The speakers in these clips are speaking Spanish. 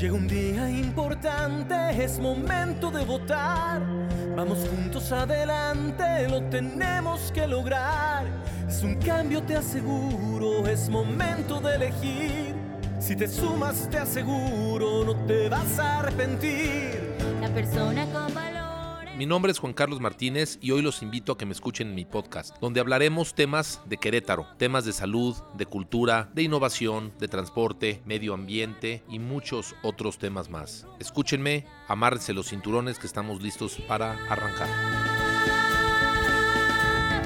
Llega un día importante, es momento de votar. Vamos juntos adelante, lo tenemos que lograr. Es un cambio, te aseguro, es momento de elegir. Si te sumas, te aseguro, no te vas a arrepentir. La persona con. Mi nombre es Juan Carlos Martínez y hoy los invito a que me escuchen en mi podcast, donde hablaremos temas de Querétaro, temas de salud, de cultura, de innovación, de transporte, medio ambiente y muchos otros temas más. Escúchenme, amárrense los cinturones que estamos listos para arrancar.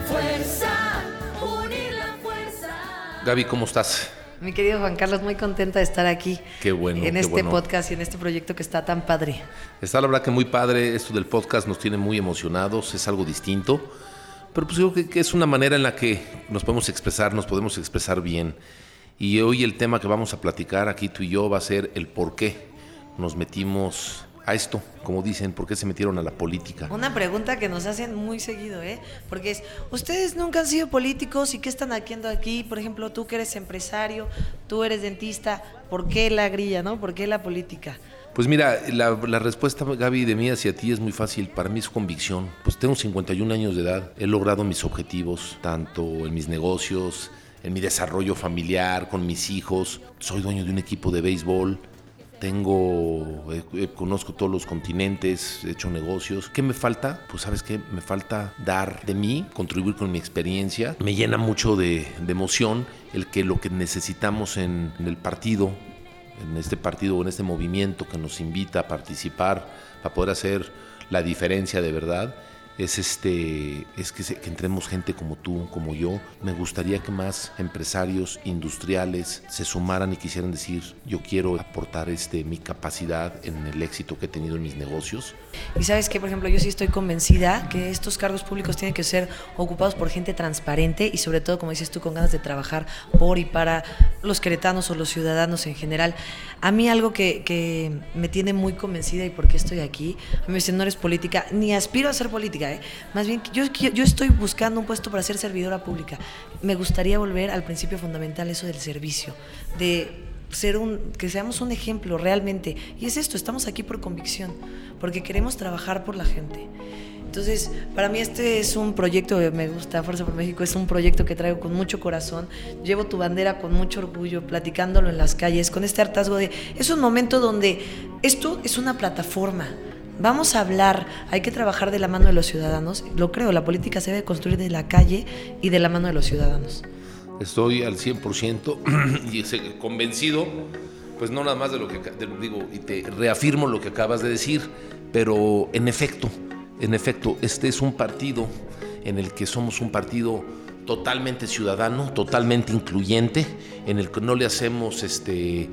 Fuerza, unir la fuerza. Gaby, ¿cómo estás? Mi querido Juan Carlos, muy contenta de estar aquí Qué bueno, en qué este bueno. podcast y en este proyecto que está tan padre. Está la verdad que muy padre, esto del podcast nos tiene muy emocionados, es algo distinto, pero pues yo creo que, que es una manera en la que nos podemos expresar, nos podemos expresar bien. Y hoy el tema que vamos a platicar aquí tú y yo va a ser el por qué nos metimos a esto, como dicen, por qué se metieron a la política. Una pregunta que nos hacen muy seguido, ¿eh? Porque es, ustedes nunca han sido políticos y qué están haciendo aquí? Por ejemplo, tú que eres empresario, tú eres dentista, ¿por qué la grilla, no? ¿Por qué la política? Pues mira, la, la respuesta, Gaby, de mí hacia ti es muy fácil. Para mí es convicción. Pues tengo 51 años de edad. He logrado mis objetivos, tanto en mis negocios, en mi desarrollo familiar, con mis hijos. Soy dueño de un equipo de béisbol. Tengo, eh, eh, conozco todos los continentes, he hecho negocios. ¿Qué me falta? Pues sabes qué, me falta dar de mí, contribuir con mi experiencia. Me llena mucho de, de emoción el que lo que necesitamos en, en el partido, en este partido o en este movimiento que nos invita a participar para poder hacer la diferencia de verdad es este es que, entremos gente como tú como yo. Me gustaría que más empresarios industriales se sumaran y quisieran decir yo quiero aportar este mi capacidad en el éxito que he tenido en mis negocios. Y sabes que, por ejemplo, yo sí estoy convencida que estos cargos públicos tienen que ser ocupados por gente transparente y sobre todo, como dices tú, con ganas de trabajar por y para los queretanos o los ciudadanos en general. A mí algo que, que me tiene muy convencida y por qué estoy aquí, a mí me dicen, no eres política, ni aspiro a ser política, ¿eh? más bien yo, yo estoy buscando un puesto para ser servidora pública. Me gustaría volver al principio fundamental, eso del servicio, de ser un, que seamos un ejemplo realmente. Y es esto, estamos aquí por convicción, porque queremos trabajar por la gente. Entonces, para mí este es un proyecto, me gusta Fuerza por México, es un proyecto que traigo con mucho corazón. Llevo tu bandera con mucho orgullo, platicándolo en las calles, con este hartazgo de... Es un momento donde esto es una plataforma. Vamos a hablar, hay que trabajar de la mano de los ciudadanos. Lo creo, la política se debe construir de la calle y de la mano de los ciudadanos. estoy al 100% y convencido pues no nada más de lo que de digo y te reafirmo lo que acabas de decir pero en efecto en efecto este es un partido en el que somos un partido totalmente ciudadano totalmente incluyente en el que no le hacemos este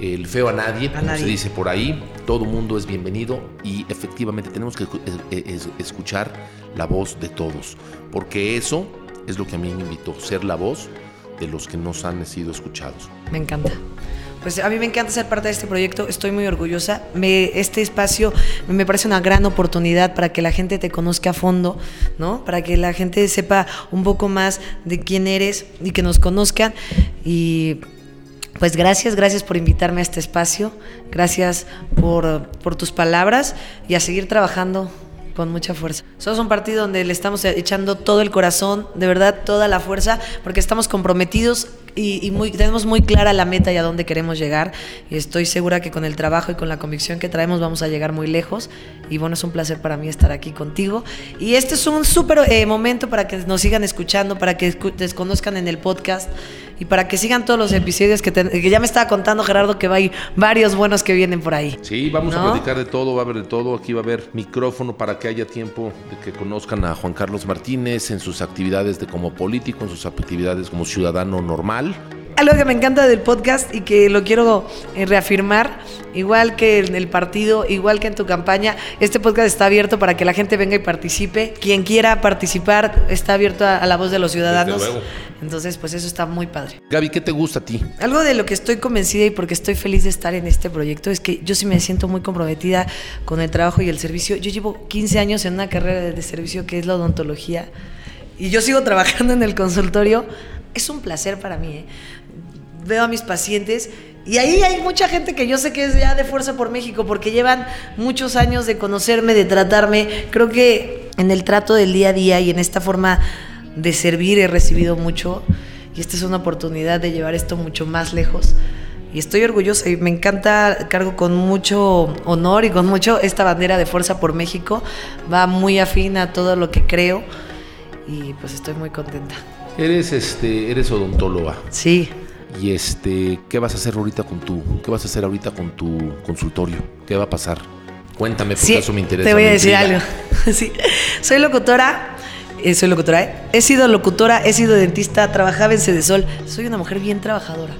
el feo a nadie, como nadie. se dice por ahí, todo mundo es bienvenido y efectivamente tenemos que escu- es- es- escuchar la voz de todos, porque eso es lo que a mí me invitó, ser la voz de los que nos han sido escuchados. Me encanta. Pues a mí me encanta ser parte de este proyecto, estoy muy orgullosa. Me, este espacio me parece una gran oportunidad para que la gente te conozca a fondo, ¿no? Para que la gente sepa un poco más de quién eres y que nos conozcan. Y pues gracias, gracias por invitarme a este espacio, gracias por, por tus palabras y a seguir trabajando con mucha fuerza. Somos un partido donde le estamos echando todo el corazón, de verdad, toda la fuerza, porque estamos comprometidos y, tenemos muy clara la meta y a dónde queremos llegar. Y estoy segura que con el trabajo y con la convicción que traemos vamos a llegar muy lejos. Y bueno, es un placer para mí estar aquí contigo. Y este es un súper eh, momento para que nos sigan escuchando, para que desconozcan en el podcast y para que sigan todos los episodios que, ten- que ya me estaba contando Gerardo que va a ir varios buenos que vienen por ahí. Sí, vamos a platicar de todo, va a haber de todo. Aquí va a haber micrófono para que haya tiempo de que conozcan a Juan Carlos Martínez en sus actividades de como político, en sus actividades como ciudadano normal. Algo que me encanta del podcast y que lo quiero eh, reafirmar, igual que en el partido, igual que en tu campaña, este podcast está abierto para que la gente venga y participe. Quien quiera participar está abierto a, a la voz de los ciudadanos. Entonces, pues eso está muy padre. Gaby, ¿qué te gusta a ti? Algo de lo que estoy convencida y porque estoy feliz de estar en este proyecto es que yo sí me siento muy comprometida con el trabajo y el servicio. Yo llevo 15 años en una carrera de, de servicio que es la odontología y yo sigo trabajando en el consultorio. Es un placer para mí. ¿eh? Veo a mis pacientes Y ahí hay mucha gente que yo sé que es ya de Fuerza por México, porque llevan muchos años de conocerme, de tratarme. Creo que en el trato del día a día y en esta forma de servir he recibido mucho. Y esta es una oportunidad de llevar esto mucho más lejos. Y estoy orgullosa y me encanta, cargo con mucho honor y con mucho esta bandera de Fuerza por México. Va muy afín a todo lo que creo y pues estoy muy contenta. Eres, este, eres odontóloga. Sí. Y este, ¿qué vas a hacer ahorita con tu, qué vas a hacer ahorita con tu consultorio? ¿Qué va a pasar? Cuéntame, porque Sí, eso me interesa. Te voy a decir intriga. algo. Sí. Soy locutora. Eh, soy locutora, ¿eh? He sido locutora, he sido dentista, trabajaba en Cedesol. Soy una mujer bien trabajadora.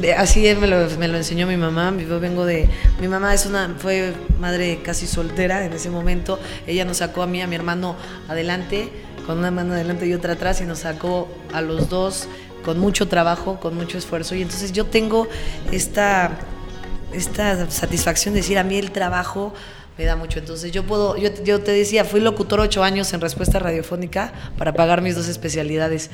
De- así me lo, me lo enseñó mi mamá. Yo vengo de. Mi mamá es una, fue madre casi soltera en ese momento. Ella nos sacó a mí, a mi hermano adelante, con una mano adelante y otra atrás, y nos sacó a los dos con mucho trabajo, con mucho esfuerzo. Y entonces yo tengo esta esta satisfacción de decir a mí el trabajo me da mucho. Entonces yo puedo, yo, yo te decía, fui locutor ocho años en respuesta radiofónica para pagar mis dos especialidades,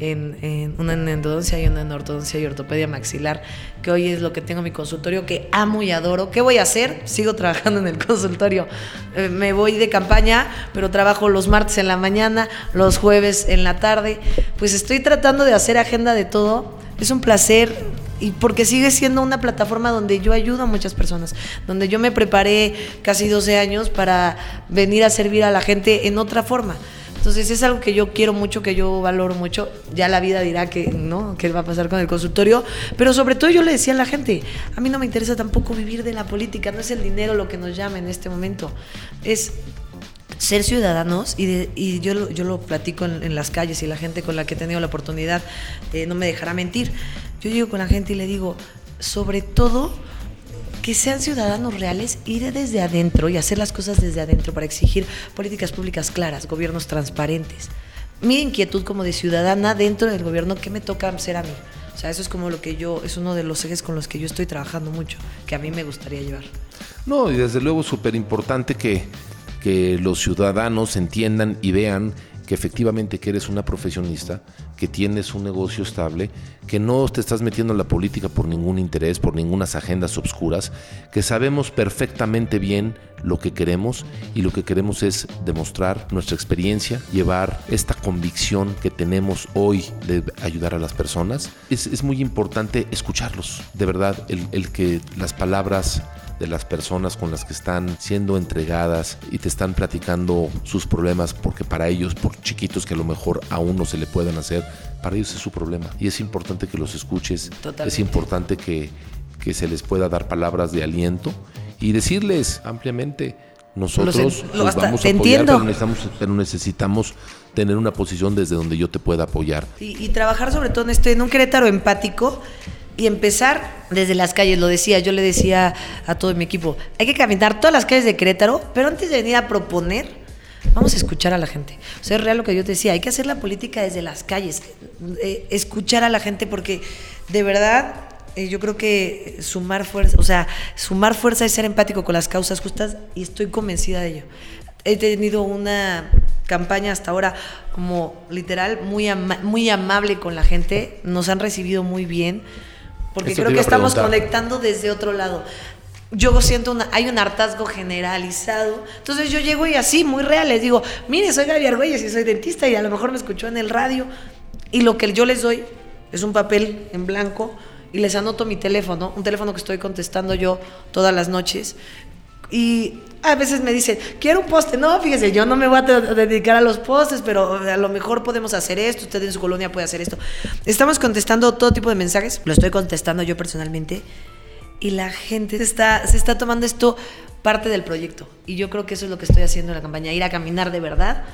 en, en- una en endodoncia y una en ortodoncia y ortopedia maxilar, que hoy es lo que tengo en mi consultorio, que amo y adoro. ¿Qué voy a hacer? Sigo trabajando en el consultorio. Eh, me voy de campaña, pero trabajo los martes en la mañana, los jueves en la tarde. Pues estoy tratando de hacer agenda de todo. Es un placer y porque sigue siendo una plataforma donde yo ayudo a muchas personas, donde yo me preparé casi 12 años para venir a servir a la gente en otra forma. Entonces es algo que yo quiero mucho, que yo valoro mucho. Ya la vida dirá que no, qué va a pasar con el consultorio, pero sobre todo yo le decía a la gente, a mí no me interesa tampoco vivir de la política, no es el dinero lo que nos llama en este momento, es ser ciudadanos y, yo, yo lo platico en, en las calles y la gente con la que he tenido la oportunidad eh, no me dejará mentir. Yo llego con la gente y le digo, sobre todo, que sean ciudadanos reales, ir desde adentro y hacer las cosas desde adentro para exigir políticas públicas claras, gobiernos transparentes. Mi inquietud como de ciudadana dentro del gobierno, ¿qué me toca hacer a mí? O sea, eso es como lo que yo, es uno de los ejes con los que yo estoy trabajando mucho, que a mí me gustaría llevar. No, y desde luego súper importante que, que los ciudadanos entiendan y vean que efectivamente que eres una profesionista, que tienes un negocio estable, que no te estás metiendo en la política por ningún interés, por ninguna agendas obscuras, que sabemos perfectamente bien lo que queremos y lo que queremos es demostrar nuestra experiencia, llevar esta convicción que tenemos hoy de ayudar a las personas. Es, es muy importante escucharlos, de verdad, el, el que las palabras de las personas con las que están siendo entregadas y te están platicando sus problemas porque para ellos, por chiquitos que a lo mejor a uno se le puedan hacer, para ellos es su problema. Y es importante que los escuches, Totalmente. es importante que, que se les pueda dar palabras de aliento y decirles ampliamente, nosotros Los en- lo los hasta- vamos a apoyar, entiendo. pero necesitamos, pero necesitamos tener una posición desde donde yo te pueda apoyar. Y, y trabajar sobre todo en esto, en un Querétaro empático y empezar desde las calles, lo decía, yo le decía a todo mi equipo, hay que caminar todas las calles de Querétaro, pero antes de venir a proponer, vamos a escuchar a la gente. O sea, es real lo que yo te decía, hay que hacer la política desde las calles, eh, escuchar a la gente porque de verdad eh, yo creo que sumar fuerza, o sea, sumar fuerza es ser empático con las causas justas y estoy convencida de ello. He tenido una campaña hasta ahora como literal muy, ama- muy amable con la gente, nos han recibido muy bien, porque creo que estamos preguntar. conectando desde otro lado. Yo siento una, hay un hartazgo generalizado. Entonces yo llego y así, muy real, les digo, mire, soy Gaby Argüelles y soy dentista y a lo mejor me escuchó en el radio. Y lo que yo les doy es un papel en blanco y les anoto mi teléfono, un teléfono que estoy contestando yo todas las noches. Y a veces me dicen, quiero un poste. No, fíjese, yo no me voy a dedicar a los postes, pero a lo mejor podemos hacer esto, usted en su colonia puede hacer esto. Estamos contestando todo tipo de mensajes, lo estoy contestando yo personalmente, y la gente está, se está tomando esto parte del proyecto. Y yo creo que eso es lo que estoy haciendo en la campaña, ir a caminar de verdad,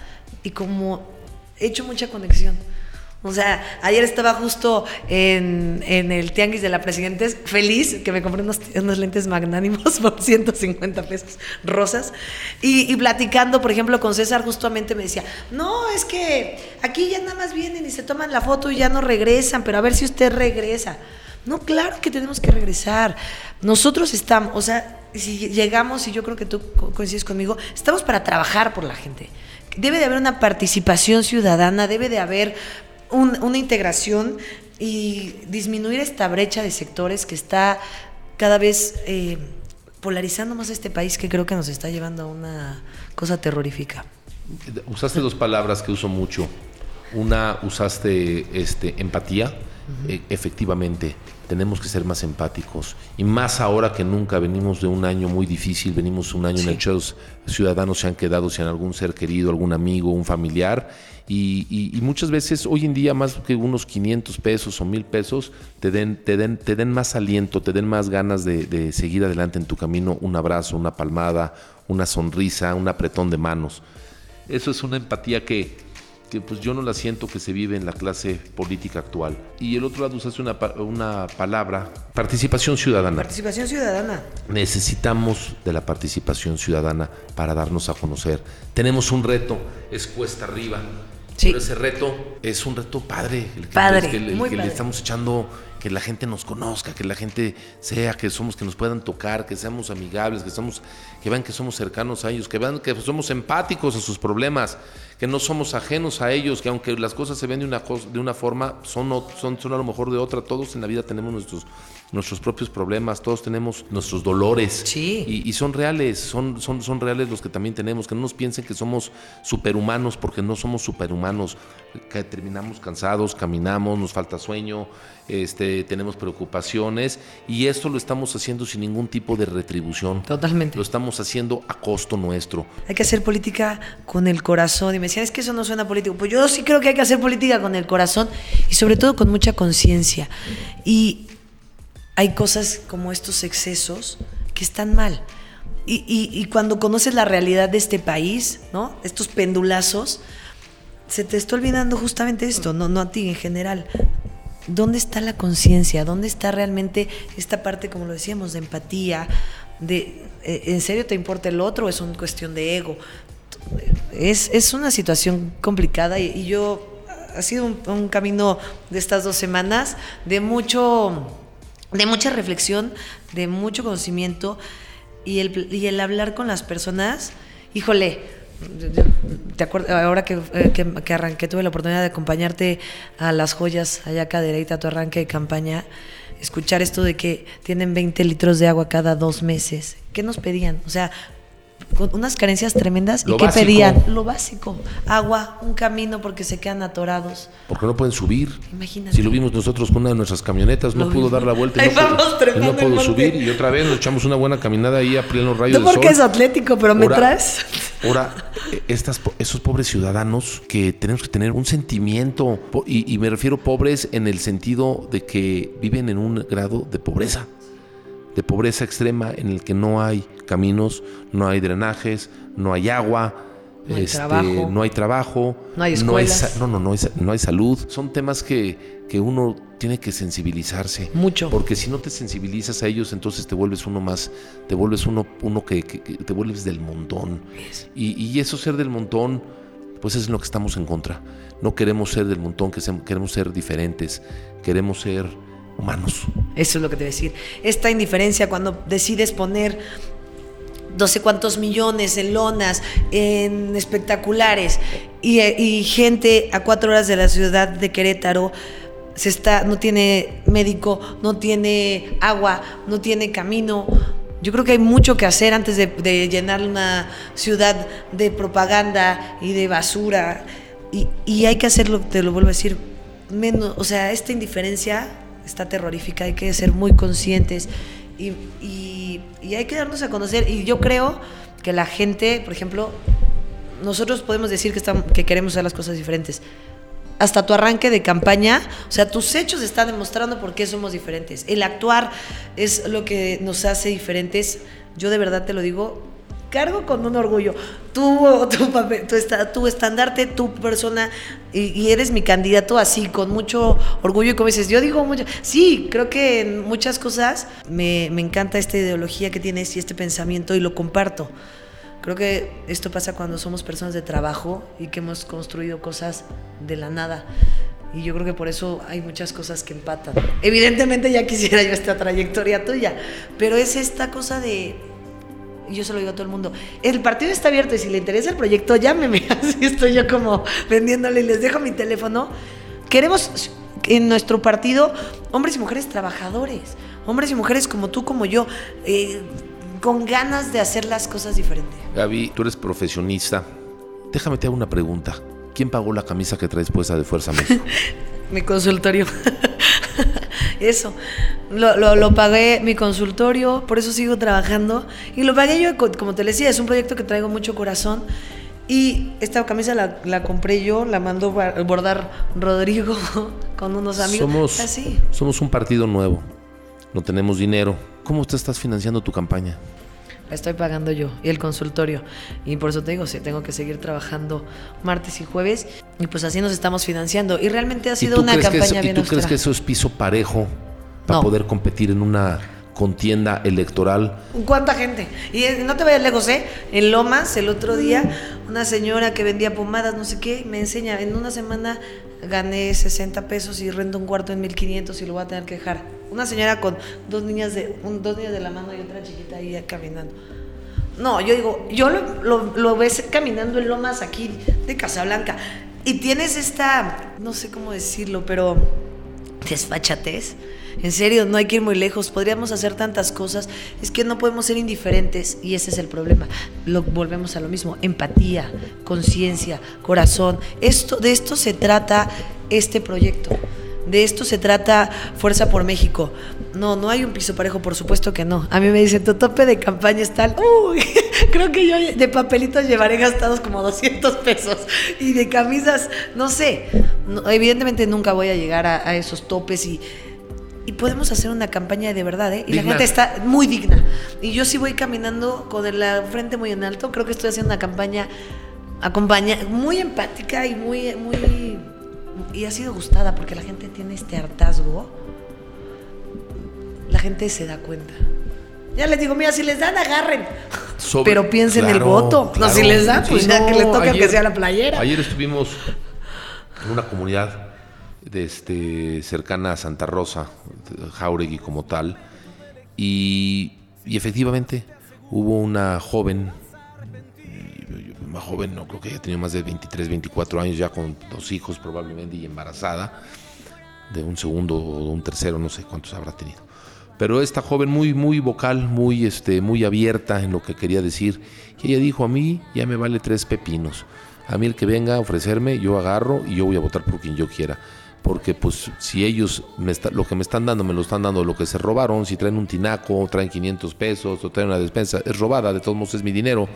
y como he hecho mucha conexión. O sea, ayer estaba justo en, en el tianguis de la Presidentes, feliz, que me compré unos, unos lentes magnánimos por 150 pesos, rosas, y, y platicando, por ejemplo, con César, justamente me decía, no, es que aquí ya nada más vienen y se toman la foto y ya no regresan, pero a ver si usted regresa. No, claro que tenemos que regresar. Nosotros estamos, o sea, si llegamos, y yo creo que tú co- coincides conmigo, estamos para trabajar por la gente. Debe de haber una participación ciudadana, debe de haber un- una integración y disminuir esta brecha de sectores que está cada vez eh, polarizando más este país que creo que nos está llevando a una cosa terrorífica. Usaste dos palabras que uso mucho. Una, usaste este, empatía. E- efectivamente, tenemos que ser más empáticos. Y más ahora que nunca venimos de un año muy difícil, venimos un año en el que los ciudadanos se han quedado sin algún ser querido, algún amigo, un familiar. Y, y- y muchas veces, hoy en día, más que unos 500 pesos o 1000 pesos, te den, te, den, te den más aliento, te den más ganas de, de seguir adelante en tu camino. Un abrazo, una palmada, una sonrisa, un apretón de manos. Eso es una empatía que, que, pues yo no la siento que se vive en la clase política actual. Y el otro lado usaste una, una palabra, participación ciudadana. Participación ciudadana. Necesitamos de la participación ciudadana para darnos a conocer. Tenemos un reto, es cuesta arriba. Sí. Pero ese reto es un reto padre, el que, Padre, el que- el muy que le estamos echando, que la gente nos conozca, que la gente sea, que somos, que nos puedan tocar, que seamos amigables, que somos, que vean que somos cercanos a ellos, que vean que somos empáticos a sus problemas, que no somos ajenos a ellos, que aunque las cosas se ven de una, de una forma, son, son, son a lo mejor de otra. Todos en la vida tenemos nuestros, nuestros propios problemas, todos tenemos nuestros dolores. Sí. Y, y son reales, son, son, son reales los que también tenemos, que no nos piensen que somos superhumanos, porque no somos superhumanos, que terminamos cansados, caminamos, nos falta sueño, este, tenemos preocupaciones, y esto lo estamos haciendo sin ningún tipo de retribución. Totalmente. Lo estamos haciendo a costo nuestro. Hay que hacer política con el corazón. Y me decían, es que eso no suena político. Pues yo sí creo que hay que hacer política con el corazón y sobre todo con mucha conciencia. Y hay cosas como estos excesos que están mal. Y, y- cuando conoces la realidad de este país, ¿no? Estos pendulazos, se te está olvidando justamente esto, no, no a ti en general. ¿Dónde está la conciencia? ¿Dónde está realmente esta parte, como lo decíamos, de empatía? De, eh, ¿En serio te importa el otro o es una cuestión de ego? Es, es una situación complicada y, y yo, ha sido un camino de estas dos semanas de mucho, de mucha reflexión, de mucho conocimiento y el, y el hablar con las personas, híjole, te acuerdas, ahora que, eh, que, que arranqué, tuve la oportunidad de acompañarte a las joyas, allá a Cadereyta, a tu arranque de campaña, escuchar esto de que tienen 20 litros de agua cada dos meses. ¿Qué nos pedían? O sea, con unas carencias tremendas. Lo ¿Y básico. pedían? Lo básico. Agua, un camino porque se quedan atorados. Porque no pueden subir. Imagínate. Si lo vimos nosotros con una de nuestras camionetas, no pudo dar la vuelta y no, pudo, y no subir. Y otra vez nos echamos una buena caminada ahí a pleno rayo No del porque sol. es atlético, pero me Ahora- traes. Ahora, estas, esos pobres ciudadanos que tenemos que tener un sentimiento, y, y me refiero pobres en el sentido de que viven en un grado de pobreza, de pobreza extrema en el que no hay caminos, no hay drenajes, no hay agua. No hay este, trabajo. no hay trabajo, No hay No, no, no, no hay, no hay salud. Son temas que, que uno tiene que sensibilizarse. Mucho. Porque si no te sensibilizas a ellos, entonces te vuelves uno más, te vuelves uno, uno que, que- que te vuelves del montón. Y, y eso ser del montón, pues es lo que estamos en contra. No queremos ser del montón, que se- queremos ser diferentes, queremos ser humanos. Eso es lo que te voy a decir. Esta indiferencia cuando decides poner no sé cuántos millones en lonas, en espectaculares, y, y gente a cuatro horas de la ciudad de Querétaro se está, no tiene médico, no tiene agua, no tiene camino. Yo creo que hay mucho que hacer antes de, de llenar una ciudad de propaganda y de basura. Y, y hay que hacerlo, te lo vuelvo a decir, menos, o sea, esta indiferencia está terrorífica, hay que ser muy conscientes y, hay que darnos a conocer. Y yo creo que la gente, por ejemplo, nosotros podemos decir que, estamos, que queremos hacer las cosas diferentes. Hasta tu arranque de campaña, o sea, tus hechos están demostrando por qué somos diferentes. El actuar es lo que nos hace diferentes. Yo de verdad te lo digo, cargo con un orgullo. Tú, tu, papel, tu, tu estandarte, tu persona, y, y eres mi candidato así, con mucho orgullo. Y como dices, yo digo mucho. Sí, creo que en muchas cosas me, me encanta esta ideología que tienes y este pensamiento y lo comparto. Creo que esto pasa cuando somos personas de trabajo y que hemos construido cosas de la nada. Y yo creo que por eso hay muchas cosas que empatan. Evidentemente ya quisiera yo esta trayectoria tuya, pero es esta cosa de y yo se lo digo a todo el mundo, el partido está abierto y si le interesa el proyecto, llámeme. Así estoy yo como vendiéndole y les dejo mi teléfono. Queremos en nuestro partido hombres y mujeres trabajadores, hombres y mujeres como tú, como yo, eh, con ganas de hacer las cosas diferentes. Gaby, tú eres profesionista. Déjame te hago una pregunta. ¿Quién pagó la camisa que traes puesta de Fuerza México? mi consultorio. Eso. Lo, lo, lo, pagué mi consultorio, por eso sigo trabajando. Y lo pagué yo, como te decía, es un proyecto que traigo mucho corazón. Y esta camisa la, la compré yo, la mandó bordar Rodrigo con unos amigos. Somos, Así. somos un partido nuevo, no tenemos dinero. ¿Cómo te estás financiando tu campaña? Estoy pagando yo y el consultorio. Y por eso te digo, sí, tengo que seguir trabajando martes y jueves. Y pues así nos estamos financiando. Y realmente ha sido una campaña eso, bien ¿Y tú austera. crees que eso es piso parejo para No. poder competir en una contienda electoral? ¿Cuánta gente? Y eh, no te vayas lejos, ¿eh? En Lomas, el otro día, una señora que vendía pomadas, no sé qué, me enseña, en una semana gané 60 pesos y rento un cuarto en 1500 y lo voy a tener que dejar. Una señora con dos niñas de, un- dos niñas de la mano y otra chiquita ahí caminando. No, yo digo, yo lo, lo- ves caminando en Lomas aquí de Casablanca y tienes esta, no sé cómo decirlo, pero desfachatez. En serio, no hay que ir muy lejos. Podríamos hacer tantas cosas. Es que no podemos ser indiferentes y ese es el problema. Lo volvemos a lo mismo. Empatía, conciencia, corazón. Esto, de esto se trata este proyecto. De esto se trata Fuerza por México. No, no hay un piso parejo, por supuesto que no. A mí me dicen, tu tope de campaña es tal. Uy, creo que yo de papelitos llevaré gastados como 200 pesos. Y de camisas, no sé. No, evidentemente nunca voy a llegar a, a esos topes y, y podemos hacer una campaña de verdad, ¿eh? Y la Digna. gente está muy digna. Y yo sí voy caminando con la frente muy en alto. Creo que estoy haciendo una campaña acompaña muy empática y muy, muy. Y ha sido gustada porque la gente tiene este hartazgo. La gente se da cuenta. Ya les digo, mira, si les dan, agarren. Sobre- Pero piensen en el Claro, voto. No, si les dan, Sí, pues ya no, que les toca que sea la playera. Ayer estuvimos en una comunidad de este, cercana a Santa Rosa, Jauregui como tal, y, y efectivamente hubo una joven, más joven, no creo que haya tenido más de 23, 24 años, ya con dos hijos probablemente y embarazada, de un segundo o un tercero, no sé cuántos habrá tenido. Pero esta joven muy, muy vocal, muy, este, muy abierta en lo que quería decir. Y ella dijo, a mí ya me vale tres pepinos. A mí el que venga a ofrecerme, yo agarro y yo voy a votar por quien yo quiera. Porque pues si ellos me está- lo que me están dando, me lo están dando lo que se robaron, si traen un tinaco, traen 500 pesos o traen una despensa, es robada, de todos modos es mi dinero.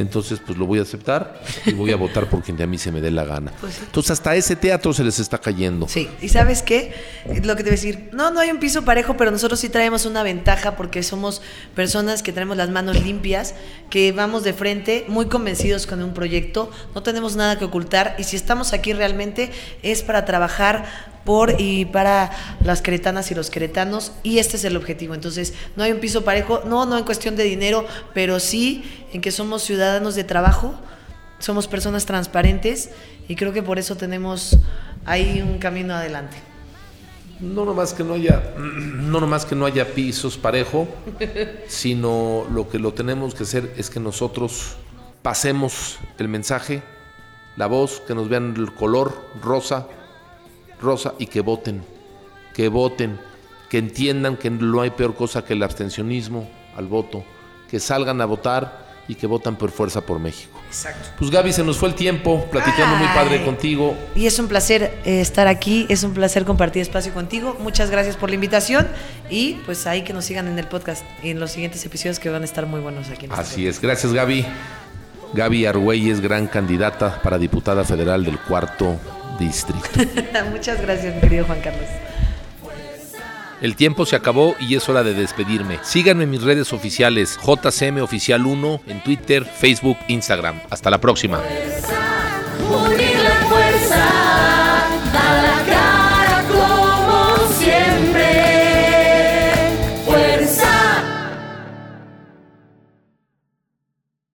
Entonces pues lo voy a aceptar y voy a votar por quien de a mí se me dé la gana. Pues sí. Entonces hasta ese teatro se les está cayendo. Sí, y sabes qué? Lo que te voy a decir, no, no hay un piso parejo, pero nosotros sí traemos una ventaja porque somos personas que tenemos las manos limpias, que vamos de frente, muy convencidos con un proyecto, no tenemos nada que ocultar y si estamos aquí realmente es para trabajar por y para las queretanas y los queretanos y este es el objetivo. Entonces, no hay un piso parejo, no, no en cuestión de dinero, pero sí en que somos ciudadanos de trabajo, somos personas transparentes y creo que por eso tenemos ahí un camino adelante. No nomás que no haya, no nomás que no haya pisos parejo, sino lo que lo tenemos que hacer es que nosotros pasemos el mensaje, la voz, que nos vean el color rosa, rosa y que voten, que voten, que entiendan que no hay peor cosa que el abstencionismo al voto, que salgan a votar y que votan por fuerza por México. Exacto. Pues Gaby, se nos fue el tiempo, platicando muy padre contigo. Y es un placer eh, estar aquí, es un placer compartir espacio contigo. Muchas gracias por la invitación y pues ahí que nos sigan en el podcast y en los siguientes episodios que van a estar muy buenos aquí. En este Así es, gracias Gaby. Gaby Argüelles, gran candidata para diputada federal del cuarto distrito. Muchas gracias, mi querido Juan Carlos. El tiempo se acabó y es hora de despedirme. Síganme en mis redes oficiales, JCM Oficial 1 en Twitter, Facebook, Instagram. Hasta la próxima. Unir la fuerza.